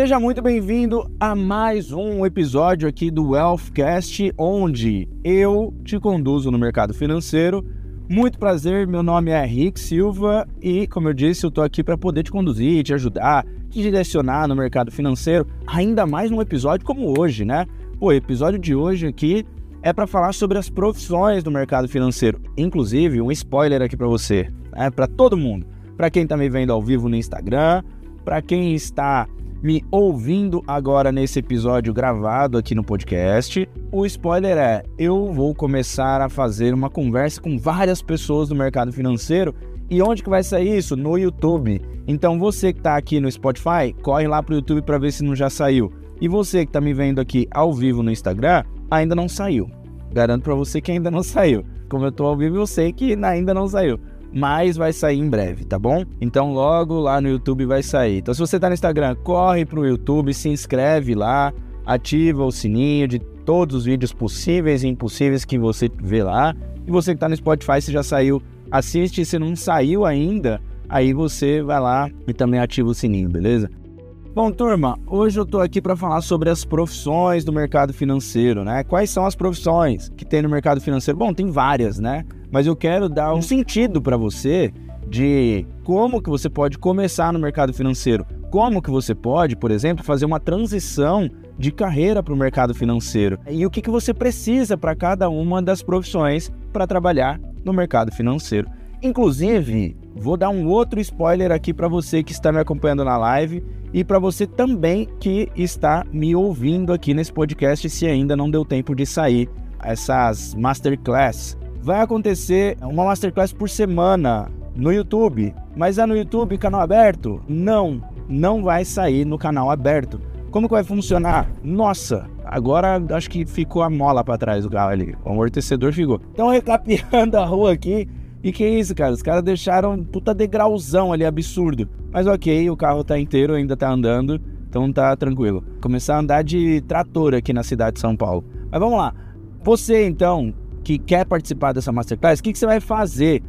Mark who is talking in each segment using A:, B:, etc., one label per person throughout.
A: Seja muito bem-vindo a mais um episódio aqui do Wealthcast, onde eu te conduzo no mercado financeiro. Muito prazer, meu nome é Rick Silva e, como eu disse, eu estou aqui para poder te conduzir, te ajudar, te direcionar no mercado financeiro, ainda mais num episódio como hoje, né? O episódio de hoje aqui é para falar sobre as profissões do mercado financeiro. Inclusive, um spoiler aqui para você, né? para todo mundo, para quem está me vendo ao vivo no Instagram, para quem está me ouvindo agora nesse episódio gravado aqui no podcast, o spoiler é: eu vou começar a fazer uma conversa com várias pessoas do mercado financeiro. E onde que vai sair isso? No YouTube. Então você que está aqui no Spotify, corre lá pro YouTube para ver se não já saiu. E você que está me vendo aqui ao vivo no Instagram, ainda não saiu. Garanto para você que ainda não saiu. Como eu estou ao vivo, eu sei que ainda não saiu mas vai sair em breve, tá bom? Então logo lá no YouTube vai sair. Então se você está no Instagram, corre pro YouTube, se inscreve lá, ativa o sininho de todos os vídeos possíveis e impossíveis que você vê lá. E você que está no Spotify, se já saiu, assiste. Se não saiu ainda, aí você vai lá e também ativa o sininho, beleza? Bom, turma, hoje eu estou aqui para falar sobre as profissões do mercado financeiro, né? Quais são as profissões que tem no mercado financeiro? Bom, tem várias, né? Mas eu quero dar um sentido para você de como que você pode começar no mercado financeiro, como que você pode, por exemplo, fazer uma transição de carreira para o mercado financeiro? E o que, que você precisa para cada uma das profissões para trabalhar no mercado financeiro. Inclusive, vou dar um outro spoiler aqui para você que está me acompanhando na live e para você também que está me ouvindo aqui nesse podcast se ainda não deu tempo de sair essas masterclass vai acontecer uma masterclass por semana no YouTube. Mas é no YouTube, canal aberto? Não, não vai sair no canal aberto. Como que vai funcionar? Nossa, agora acho que ficou a mola para trás do carro ali. O amortecedor ficou. Então recapeando a rua aqui. E que isso, cara? Os caras deixaram um puta degrauzão ali, absurdo. Mas ok, o carro tá inteiro, ainda tá andando. Então tá tranquilo. Começar a andar de trator aqui na cidade de São Paulo. Mas vamos lá. Você então que quer participar dessa masterclass, o que, que você vai fazer?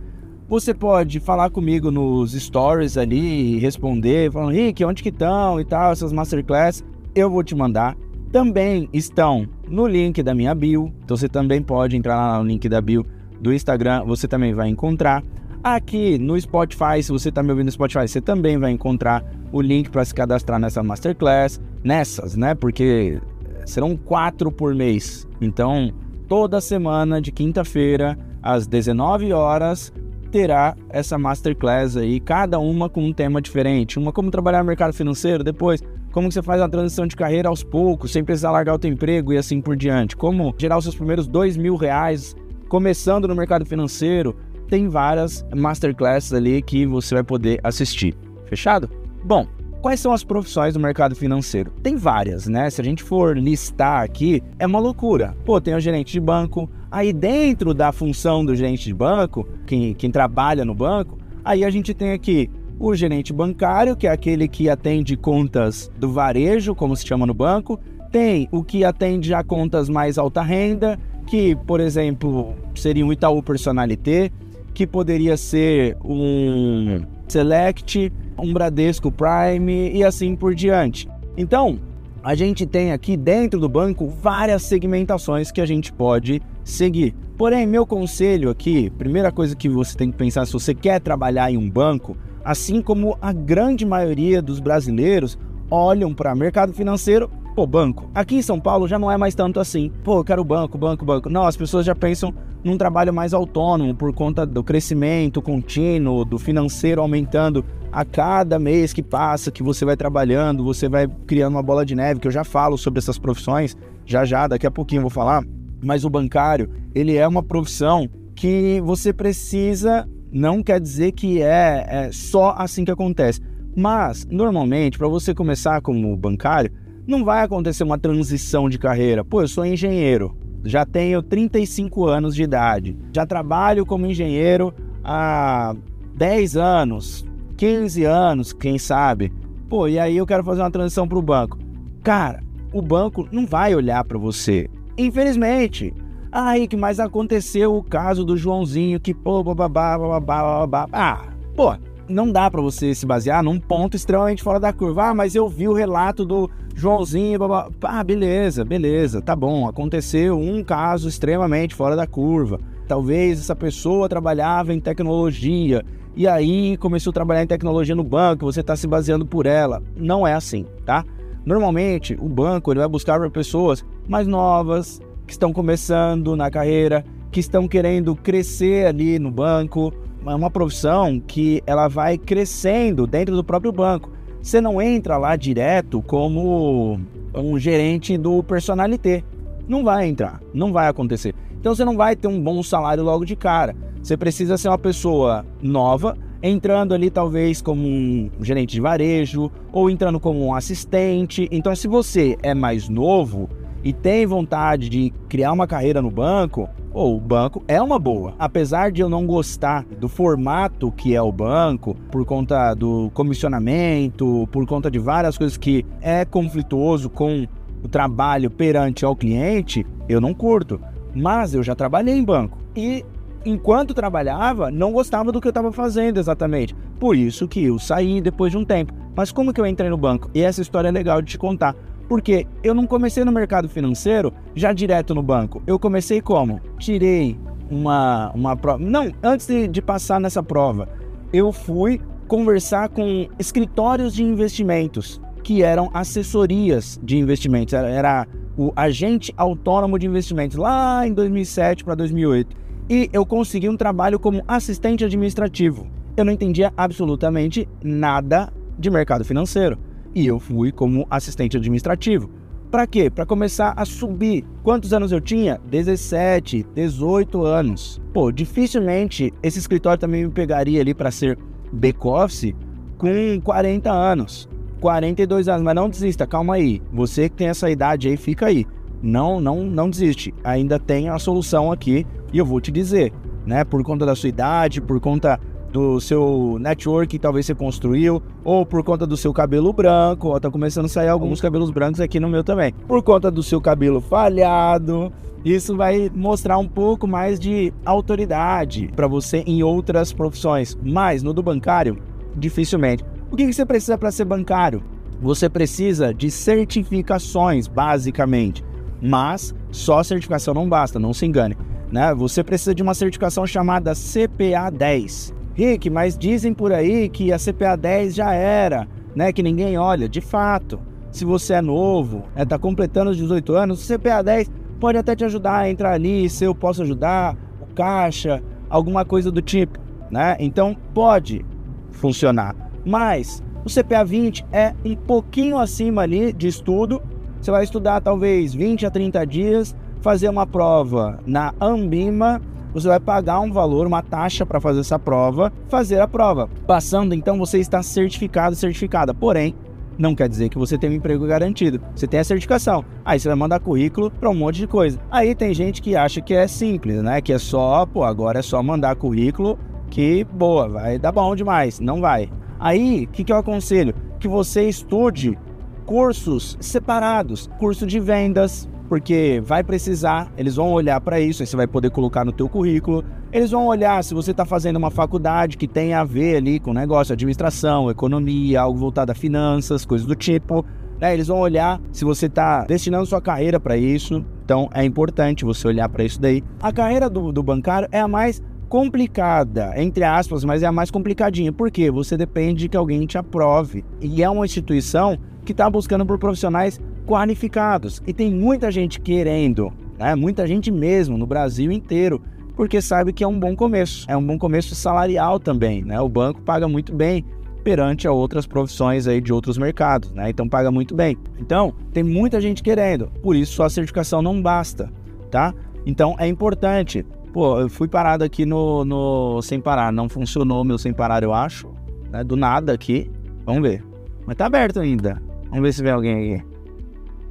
A: Você pode falar comigo nos stories ali responder, falando, Rick, onde que estão e tal, essas masterclass, eu vou te mandar. Também estão no link da minha bio, então você também pode entrar lá no link da bio do Instagram, você também vai encontrar. Aqui no Spotify, se você está me ouvindo no Spotify, você também vai encontrar o link para se cadastrar nessa masterclass, nessas, né? Porque serão quatro por mês. Então, toda semana de quinta-feira às 19 horas terá essa masterclass aí, cada uma com um tema diferente. Uma como trabalhar no mercado financeiro, depois como você faz a transição de carreira aos poucos, sem precisar largar o teu emprego e assim por diante. Como gerar os seus primeiros dois mil reais começando no mercado financeiro. Tem várias masterclasses ali que você vai poder assistir. Fechado? Bom, Quais são as profissões do mercado financeiro? Tem várias, né? Se a gente for listar aqui, é uma loucura. Pô, tem o gerente de banco, aí dentro da função do gerente de banco, quem, quem trabalha no banco, aí a gente tem aqui o gerente bancário, que é aquele que atende contas do varejo, como se chama no banco. Tem o que atende a contas mais alta renda, que, por exemplo, seria um Itaú Personalité, que poderia ser um Select, um Bradesco Prime e assim por diante. Então, a gente tem aqui dentro do banco várias segmentações que a gente pode seguir. Porém, meu conselho aqui, primeira coisa que você tem que pensar se você quer trabalhar em um banco, assim como a grande maioria dos brasileiros olham para mercado financeiro Pô, banco. Aqui em São Paulo já não é mais tanto assim. Pô, eu quero banco, banco, banco. Não, as pessoas já pensam num trabalho mais autônomo por conta do crescimento contínuo, do financeiro aumentando a cada mês que passa, que você vai trabalhando, você vai criando uma bola de neve, que eu já falo sobre essas profissões, já já, daqui a pouquinho eu vou falar. Mas o bancário, ele é uma profissão que você precisa, não quer dizer que é, é só assim que acontece. Mas, normalmente, para você começar como bancário, não vai acontecer uma transição de carreira. Pô, eu sou engenheiro, já tenho 35 anos de idade, já trabalho como engenheiro há 10 anos, 15 anos, quem sabe. Pô, e aí eu quero fazer uma transição para o banco. Cara, o banco não vai olhar para você. Infelizmente. Aí que mais aconteceu o caso do Joãozinho que pô, bababá, bababá, bababá. Ah, pô, não dá para você se basear num ponto extremamente fora da curva. Ah, mas eu vi o relato do Joãozinho, blá, blá. ah, beleza, beleza, tá bom. Aconteceu um caso extremamente fora da curva. Talvez essa pessoa trabalhava em tecnologia e aí começou a trabalhar em tecnologia no banco, você está se baseando por ela. Não é assim, tá? Normalmente, o banco ele vai buscar para pessoas mais novas, que estão começando na carreira, que estão querendo crescer ali no banco. É uma profissão que ela vai crescendo dentro do próprio banco. Você não entra lá direto como um gerente do personalité. Não vai entrar, não vai acontecer. Então você não vai ter um bom salário logo de cara. Você precisa ser uma pessoa nova, entrando ali talvez como um gerente de varejo ou entrando como um assistente. Então, se você é mais novo e tem vontade de criar uma carreira no banco, ou o banco é uma boa. Apesar de eu não gostar do formato que é o banco, por conta do comissionamento, por conta de várias coisas que é conflituoso com o trabalho perante ao cliente, eu não curto. Mas eu já trabalhei em banco e enquanto trabalhava, não gostava do que eu estava fazendo exatamente. Por isso que eu saí depois de um tempo. Mas como que eu entrei no banco? E essa história é legal de te contar. Porque eu não comecei no mercado financeiro já direto no banco. Eu comecei como? Tirei uma, uma prova. Não, antes de, de passar nessa prova, eu fui conversar com escritórios de investimentos, que eram assessorias de investimentos. Era, era o agente autônomo de investimentos lá em 2007 para 2008. E eu consegui um trabalho como assistente administrativo. Eu não entendia absolutamente nada de mercado financeiro. E eu fui como assistente administrativo. Para quê? Para começar a subir. Quantos anos eu tinha? 17, 18 anos. Pô, dificilmente esse escritório também me pegaria ali para ser back-office com 40 anos. 42 anos, mas não desista, calma aí. Você que tem essa idade aí, fica aí. Não, não, não desiste. Ainda tem a solução aqui e eu vou te dizer, né? Por conta da sua idade, por conta do seu network que talvez você construiu, ou por conta do seu cabelo branco, ó, tá começando a sair alguns cabelos brancos aqui no meu também. Por conta do seu cabelo falhado, isso vai mostrar um pouco mais de autoridade para você em outras profissões, mas no do bancário, dificilmente. O que você precisa para ser bancário? Você precisa de certificações, basicamente. Mas só certificação não basta, não se engane. Né? Você precisa de uma certificação chamada CPA 10. Rick, mas dizem por aí que a CPA 10 já era, né? Que ninguém olha. De fato, se você é novo, está é, completando os 18 anos, o CPA 10 pode até te ajudar a entrar ali, se eu posso ajudar, o caixa, alguma coisa do tipo, né? Então pode funcionar. Mas o CPA 20 é um pouquinho acima ali de estudo. Você vai estudar talvez 20 a 30 dias, fazer uma prova na Ambima, você vai pagar um valor, uma taxa para fazer essa prova, fazer a prova. Passando, então você está certificado, certificada. Porém, não quer dizer que você tem um emprego garantido. Você tem a certificação. Aí você vai mandar currículo para um monte de coisa. Aí tem gente que acha que é simples, né? Que é só, pô, agora é só mandar currículo que boa, vai dar bom demais. Não vai. Aí, o que, que eu aconselho? Que você estude cursos separados, curso de vendas, porque vai precisar, eles vão olhar para isso, aí você vai poder colocar no teu currículo. Eles vão olhar se você está fazendo uma faculdade que tem a ver ali com negócio, administração, economia, algo voltado a finanças, coisas do tipo. Né? Eles vão olhar se você está destinando sua carreira para isso. Então é importante você olhar para isso daí. A carreira do, do bancário é a mais complicada, entre aspas, mas é a mais complicadinha. porque Você depende de que alguém te aprove. E é uma instituição que está buscando por profissionais qualificados. E tem muita gente querendo, né? muita gente mesmo, no Brasil inteiro, porque sabe que é um bom começo. É um bom começo salarial também. Né? O banco paga muito bem perante a outras profissões aí de outros mercados, né? Então paga muito bem. Então, tem muita gente querendo, por isso só a certificação não basta, tá? Então é importante Pô, eu fui parado aqui no, no sem parar. Não funcionou meu sem parar, eu acho. Né? Do nada aqui. Vamos ver. Mas tá aberto ainda. Vamos ver se vem alguém aqui.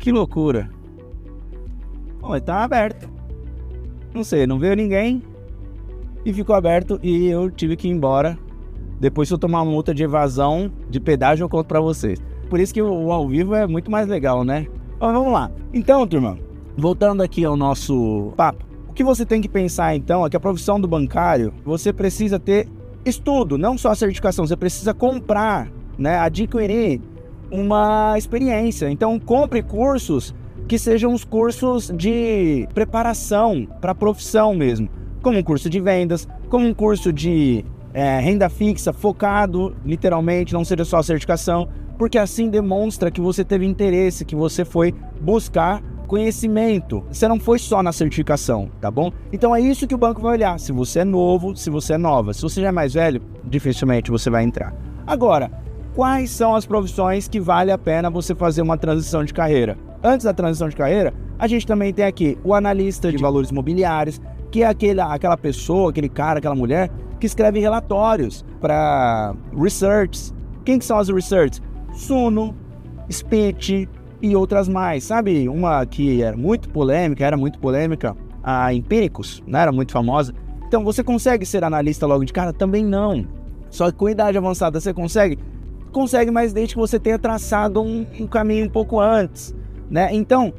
A: Que loucura. Bom, mas tá aberto. Não sei, não veio ninguém. E ficou aberto e eu tive que ir embora. Depois, se eu tomar uma multa de evasão de pedágio, eu conto pra vocês. Por isso que o ao vivo é muito mais legal, né? Mas vamos lá. Então, turma, voltando aqui ao nosso papo. O que você tem que pensar então é que a profissão do bancário, você precisa ter estudo, não só a certificação, você precisa comprar, né, adquirir uma experiência. Então, compre cursos que sejam os cursos de preparação para a profissão mesmo, como um curso de vendas, como um curso de é, renda fixa focado, literalmente, não seja só a certificação, porque assim demonstra que você teve interesse, que você foi buscar conhecimento. Você não foi só na certificação, tá bom? Então é isso que o banco vai olhar. Se você é novo, se você é nova. Se você já é mais velho, dificilmente você vai entrar. Agora, quais são as profissões que vale a pena você fazer uma transição de carreira? Antes da transição de carreira, a gente também tem aqui o analista de valores imobiliários, que é aquele, aquela pessoa, aquele cara, aquela mulher que escreve relatórios para research. Quem que são as research? Suno, Speech e outras mais. Sabe, uma que era muito polêmica, era muito polêmica, a Empíricos, não né? era muito famosa. Então, você consegue ser analista logo de cara? Também não. Só que com idade avançada você consegue? Consegue, mas desde que você tenha traçado um, um caminho um pouco antes, né? Então,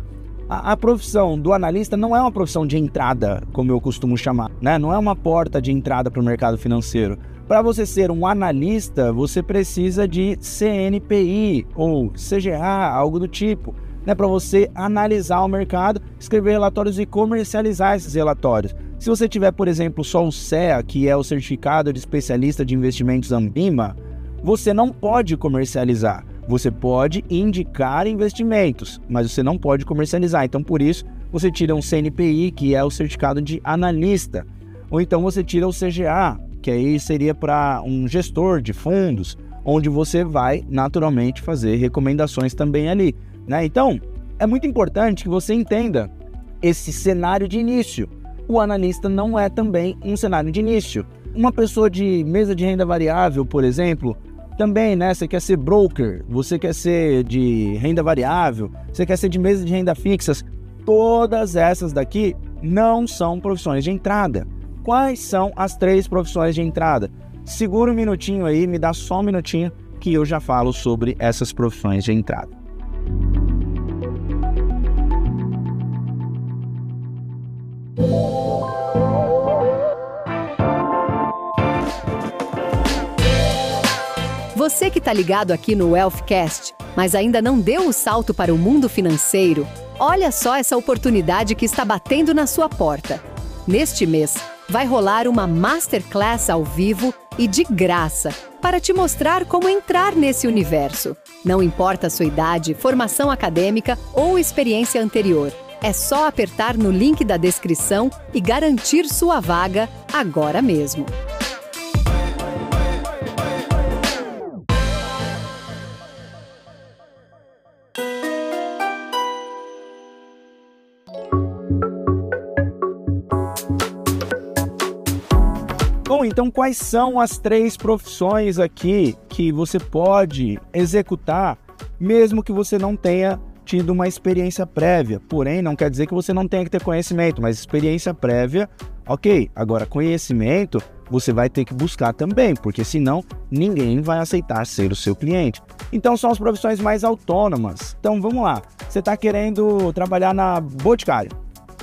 A: a, a, profissão do analista não é uma profissão de entrada, como eu costumo chamar, né? Não é uma porta de entrada para o mercado financeiro. Para você ser um analista, você precisa de CNPI ou CGA, algo do tipo, né? Para você analisar o mercado, escrever relatórios e comercializar esses relatórios. Se você tiver, por exemplo, só o CEA, que é o Certificado de Especialista de Investimentos Ambima, você não pode comercializar. Você pode indicar investimentos, mas você não pode comercializar. Então, por isso, você tira um CNPI, que é o certificado de analista, ou então você tira o CGA, que aí seria para um gestor de fundos, onde você vai naturalmente fazer recomendações também ali. Né? Então, é muito importante que você entenda esse cenário de início. O analista não é também um cenário de início. Uma pessoa de mesa de renda variável, por exemplo, também, né? Você quer ser broker, você quer ser de renda variável, você quer ser de mesa de renda fixas. Todas essas daqui não são profissões de entrada. Quais são as três profissões de entrada? Segura um minutinho aí, me dá só um minutinho que eu já falo sobre essas profissões de entrada.
B: Você que está ligado aqui no Wealthcast, mas ainda não deu o salto para o mundo financeiro, olha só essa oportunidade que está batendo na sua porta. Neste mês, vai rolar uma masterclass ao vivo e de graça para te mostrar como entrar nesse universo. Não importa a sua idade, formação acadêmica ou experiência anterior. É só apertar no link da descrição e garantir sua vaga agora mesmo.
A: Então quais são as três profissões aqui que você pode executar, mesmo que você não tenha tido uma experiência prévia? Porém, não quer dizer que você não tenha que ter conhecimento, mas experiência prévia, ok. Agora, conhecimento você vai ter que buscar também, porque senão ninguém vai aceitar ser o seu cliente. Então, são as profissões mais autônomas. Então, vamos lá. Você está querendo trabalhar na Boticário,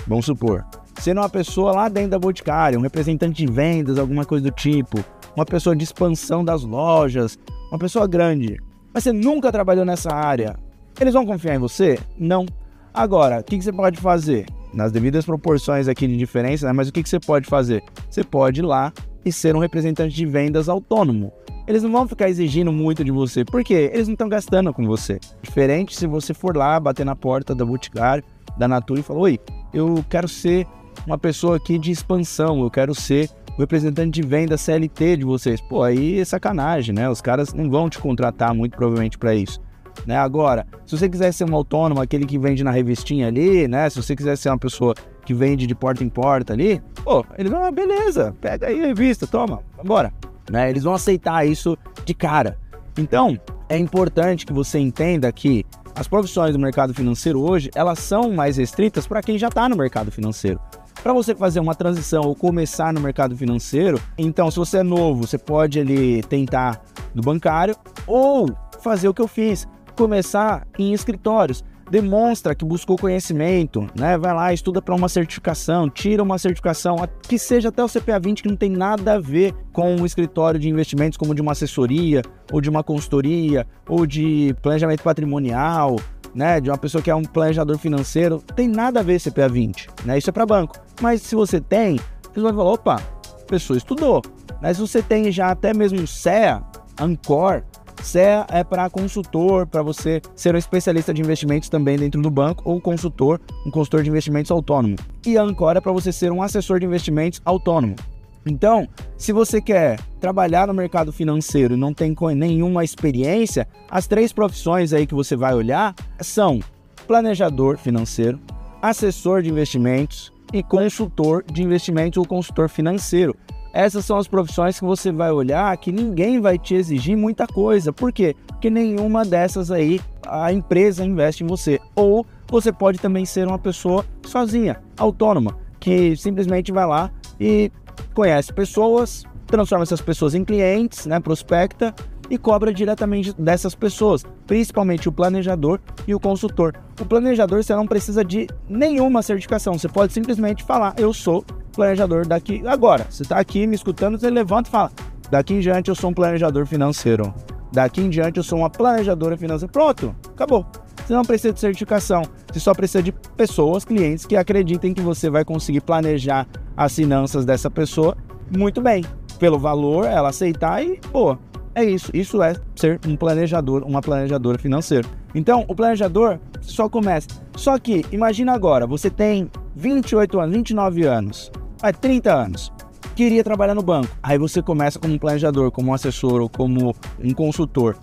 A: vamos supor sendo uma pessoa lá dentro da Boticária, um representante de vendas, alguma coisa do tipo, uma pessoa de expansão das lojas, uma pessoa grande, mas você nunca trabalhou nessa área, eles vão confiar em você? Não. Agora, o que, você pode fazer? Nas devidas proporções aqui de diferença, né? mas o que, que você pode fazer? Você pode ir lá e ser um representante de vendas autônomo. Eles não vão ficar exigindo muito de você, porque eles não estão gastando com você. Diferente se você for lá, bater na porta da Boticário, da Natura e falar: Oi, eu quero ser uma pessoa aqui de expansão, eu quero ser o representante de venda CLT de vocês. Pô, aí é sacanagem, né? Os caras não vão te contratar muito provavelmente para isso. Né? Agora, se você quiser ser um autônomo, aquele que vende na revistinha ali, né? Se você quiser ser uma pessoa que vende de porta em porta ali, pô, eles vão, ah, beleza, pega aí a revista, toma, vambora. Né? Eles vão aceitar isso de cara. Então, é importante que você entenda que as profissões do mercado financeiro hoje, elas são mais restritas para quem já está no mercado financeiro. Para você fazer uma transição ou começar no mercado financeiro, então se você é novo, você pode ali tentar no bancário ou fazer o que eu fiz, começar em escritórios. demonstra que buscou conhecimento, né? Vai lá, estuda para uma certificação, tira uma certificação, que seja até o CPA 20 que não tem nada a ver com um escritório de investimentos como de uma assessoria, ou de uma consultoria, ou de planejamento patrimonial, né, de uma pessoa que é um planejador financeiro, tem nada a ver CPA 20, né? Isso é para banco. Mas se você tem, você vai falar, opa, a pessoa estudou. Mas se você tem já até mesmo CEA, Ancor, CEA é para consultor, para você ser um especialista de investimentos também dentro do banco, ou consultor, um consultor de investimentos autônomo. E Ancor é para você ser um assessor de investimentos autônomo. Então, se você quer trabalhar no mercado financeiro e não tem nenhuma experiência, as três profissões aí que você vai olhar são planejador financeiro, assessor de investimentos e consultor de investimentos ou consultor financeiro. Essas são as profissões que você vai olhar que ninguém vai te exigir muita coisa. Por quê? Porque nenhuma dessas aí a empresa investe em você. Ou você pode também ser uma pessoa sozinha, autônoma, que simplesmente vai lá e conhece pessoas, transforma essas pessoas em clientes, né, prospecta e cobra diretamente dessas pessoas, principalmente o planejador e o consultor. O planejador você não precisa de nenhuma certificação, você pode simplesmente falar: "Eu sou planejador daqui agora". Você está aqui me escutando, você levanta e fala: "Daqui em diante eu sou um planejador financeiro". Daqui em diante eu sou uma planejadora financeira. Pronto, acabou. Você não precisa de certificação, você só precisa de pessoas, clientes que acreditem que você vai conseguir planejar as finanças dessa pessoa muito bem. Pelo valor, ela aceitar e, pô, é isso. Isso é ser um planejador, uma planejadora financeira. Então, o planejador só começa. Só que, imagina agora, você tem 28 anos, 29 anos, é 30 anos, queria trabalhar no banco. Aí você começa como um planejador, como um assessor ou como um consultor.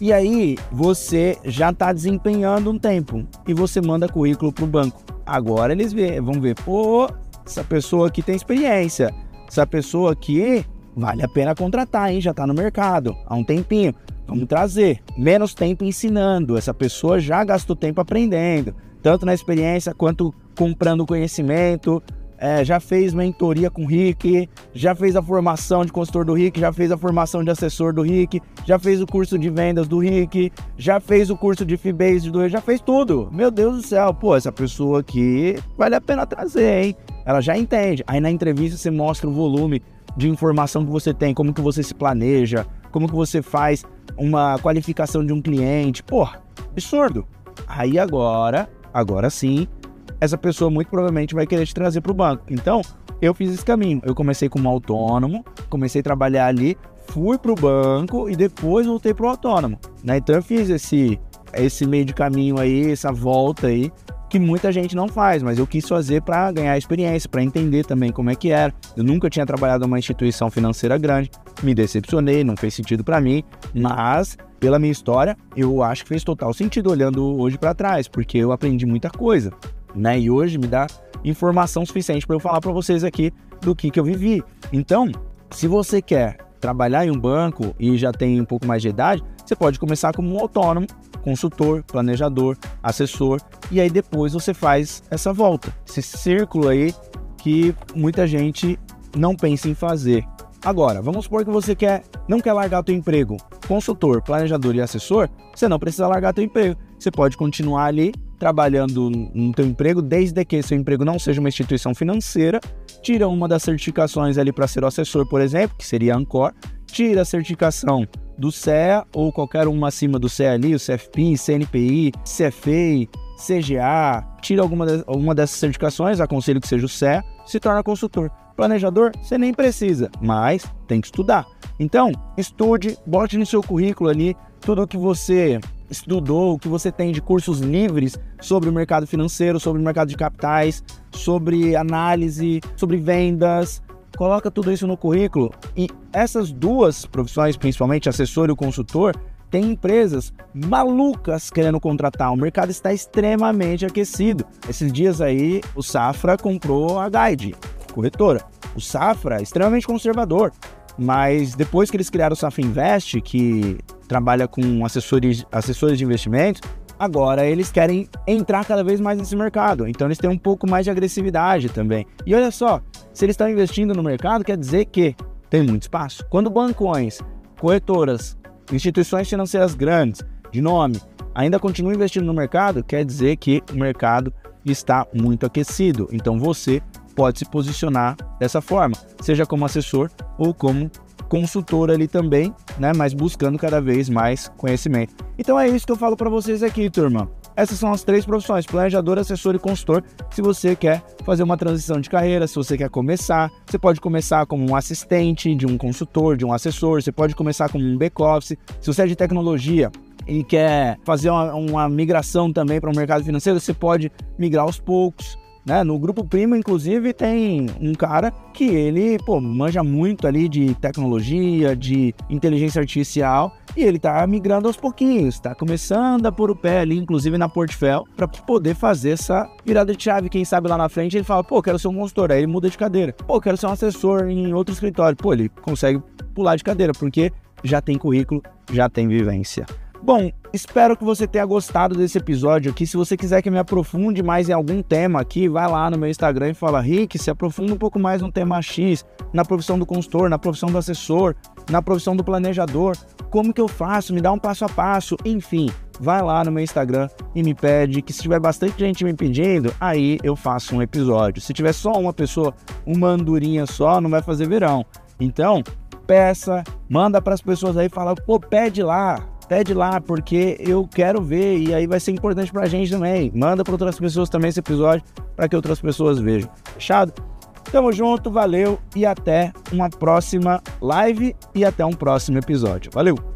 A: E aí você já está desempenhando um tempo e você manda currículo para o banco. Agora eles vê, vão ver, pô, essa pessoa aqui tem experiência, essa pessoa aqui vale a pena contratar, hein? Já está no mercado há um tempinho. Vamos trazer menos tempo ensinando. Essa pessoa já gastou tempo aprendendo, tanto na experiência quanto comprando conhecimento. É, já fez mentoria com o Rick, já fez a formação de consultor do Rick, já fez a formação de assessor do Rick, já fez o curso de vendas do Rick, já fez o curso de Fibase do Rick, já fez tudo. Meu Deus do céu, pô, essa pessoa aqui vale a pena trazer, hein? Ela já entende. Aí na entrevista você mostra o volume de informação que você tem, como que você se planeja, como que você faz uma qualificação de um cliente. Pô, absurdo. Aí agora, agora sim, essa pessoa muito provavelmente vai querer te trazer para o banco. Então, eu fiz esse caminho. Eu comecei como autônomo, comecei a trabalhar ali, fui para o banco e depois voltei para o autônomo. Né? Então, eu fiz esse, esse meio de caminho aí, essa volta aí, que muita gente não faz, mas eu quis fazer para ganhar experiência, para entender também como é que era. Eu nunca tinha trabalhado numa instituição financeira grande, me decepcionei, não fez sentido para mim, mas pela minha história, eu acho que fez total sentido olhando hoje para trás, porque eu aprendi muita coisa, né? E hoje me dá informação suficiente para eu falar para vocês aqui do que que eu vivi. Então, se você quer trabalhar em um banco e já tem um pouco mais de idade, você pode começar como um autônomo, consultor, planejador, assessor, e aí depois você faz essa volta, esse círculo aí que muita gente não pensa em fazer. Agora, vamos supor que você quer, não quer largar teu emprego, consultor, planejador e assessor, você não precisa largar teu emprego. Você pode continuar ali trabalhando no teu emprego, desde que seu emprego não seja uma instituição financeira, tira uma das certificações ali para ser o assessor, por exemplo, que seria a Ancor, tira a certificação do CEA ou qualquer uma acima do CEA ali, o CFP, CNPI, CFA, CGA, tira alguma, de, alguma dessas certificações, aconselho que seja o CEA, se torna consultor. Planejador, você nem precisa, mas tem que estudar. Então, estude, bote no seu currículo ali tudo o que você estudou, o que você tem de cursos livres sobre o mercado financeiro, sobre o mercado de capitais, sobre análise, sobre vendas, coloca tudo isso no currículo e essas duas profissões, principalmente assessor e consultor, tem empresas malucas querendo contratar. O mercado está extremamente aquecido. Esses dias aí, o Safra comprou a Guide, corretora. O Safra é extremamente conservador, mas depois que eles criaram o Safra Invest, que trabalha com assessores, assessores de investimentos, agora eles querem entrar cada vez mais nesse mercado. Então eles têm um pouco mais de agressividade também. E olha só, se eles estão investindo no mercado, quer dizer que tem muito espaço. Quando bancões, corretoras, instituições financeiras grandes, de nome, ainda continua investindo no mercado, quer dizer que o mercado está muito aquecido. Então você pode se posicionar dessa forma, seja como assessor ou como consultor ali também, né? Mas buscando cada vez mais conhecimento. Então é isso que eu falo para vocês aqui, turma. Essas são as três profissões: planejador, assessor e consultor. Se você quer fazer uma transição de carreira, se você quer começar, você pode começar como um assistente de um consultor, de um assessor, você pode começar como um back-office. Se você é de tecnologia, e quer fazer uma, uma migração também para o mercado financeiro, você pode migrar aos poucos. Né? No grupo Primo, inclusive, tem um cara que ele, pô, manja muito ali de tecnologia, de inteligência artificial, e ele tá migrando aos pouquinhos, tá começando a pôr o pé ali, inclusive na Portfel, para poder fazer essa virada de chave. Quem sabe lá na frente ele fala, pô, quero ser um consultor, aí ele muda de cadeira. Pô, quero ser um assessor em outro escritório. Pô, ele consegue pular de cadeira, porque já tem currículo, já tem vivência. Bom, espero que você tenha gostado desse episódio aqui. Se você quiser que eu me aprofunde mais em algum tema aqui, vai lá no meu Instagram e fala: Rick, se aprofunda um pouco mais no tema X, na profissão do consultor, na profissão do assessor, na profissão do planejador. Como que eu faço? Me dá um passo a passo. Enfim, vai lá no meu Instagram e me pede que se tiver bastante gente me pedindo, aí eu faço um episódio. Se tiver só uma pessoa, uma andorinha só, não vai fazer verão. Então, peça, manda para as pessoas aí, fala, pô, pede lá, pede lá, porque eu quero ver e aí vai ser importante pra gente também. Manda para outras pessoas também esse episódio para que outras pessoas vejam. Fechado? Tamo junto, valeu e até uma próxima live e até um próximo episódio. Valeu!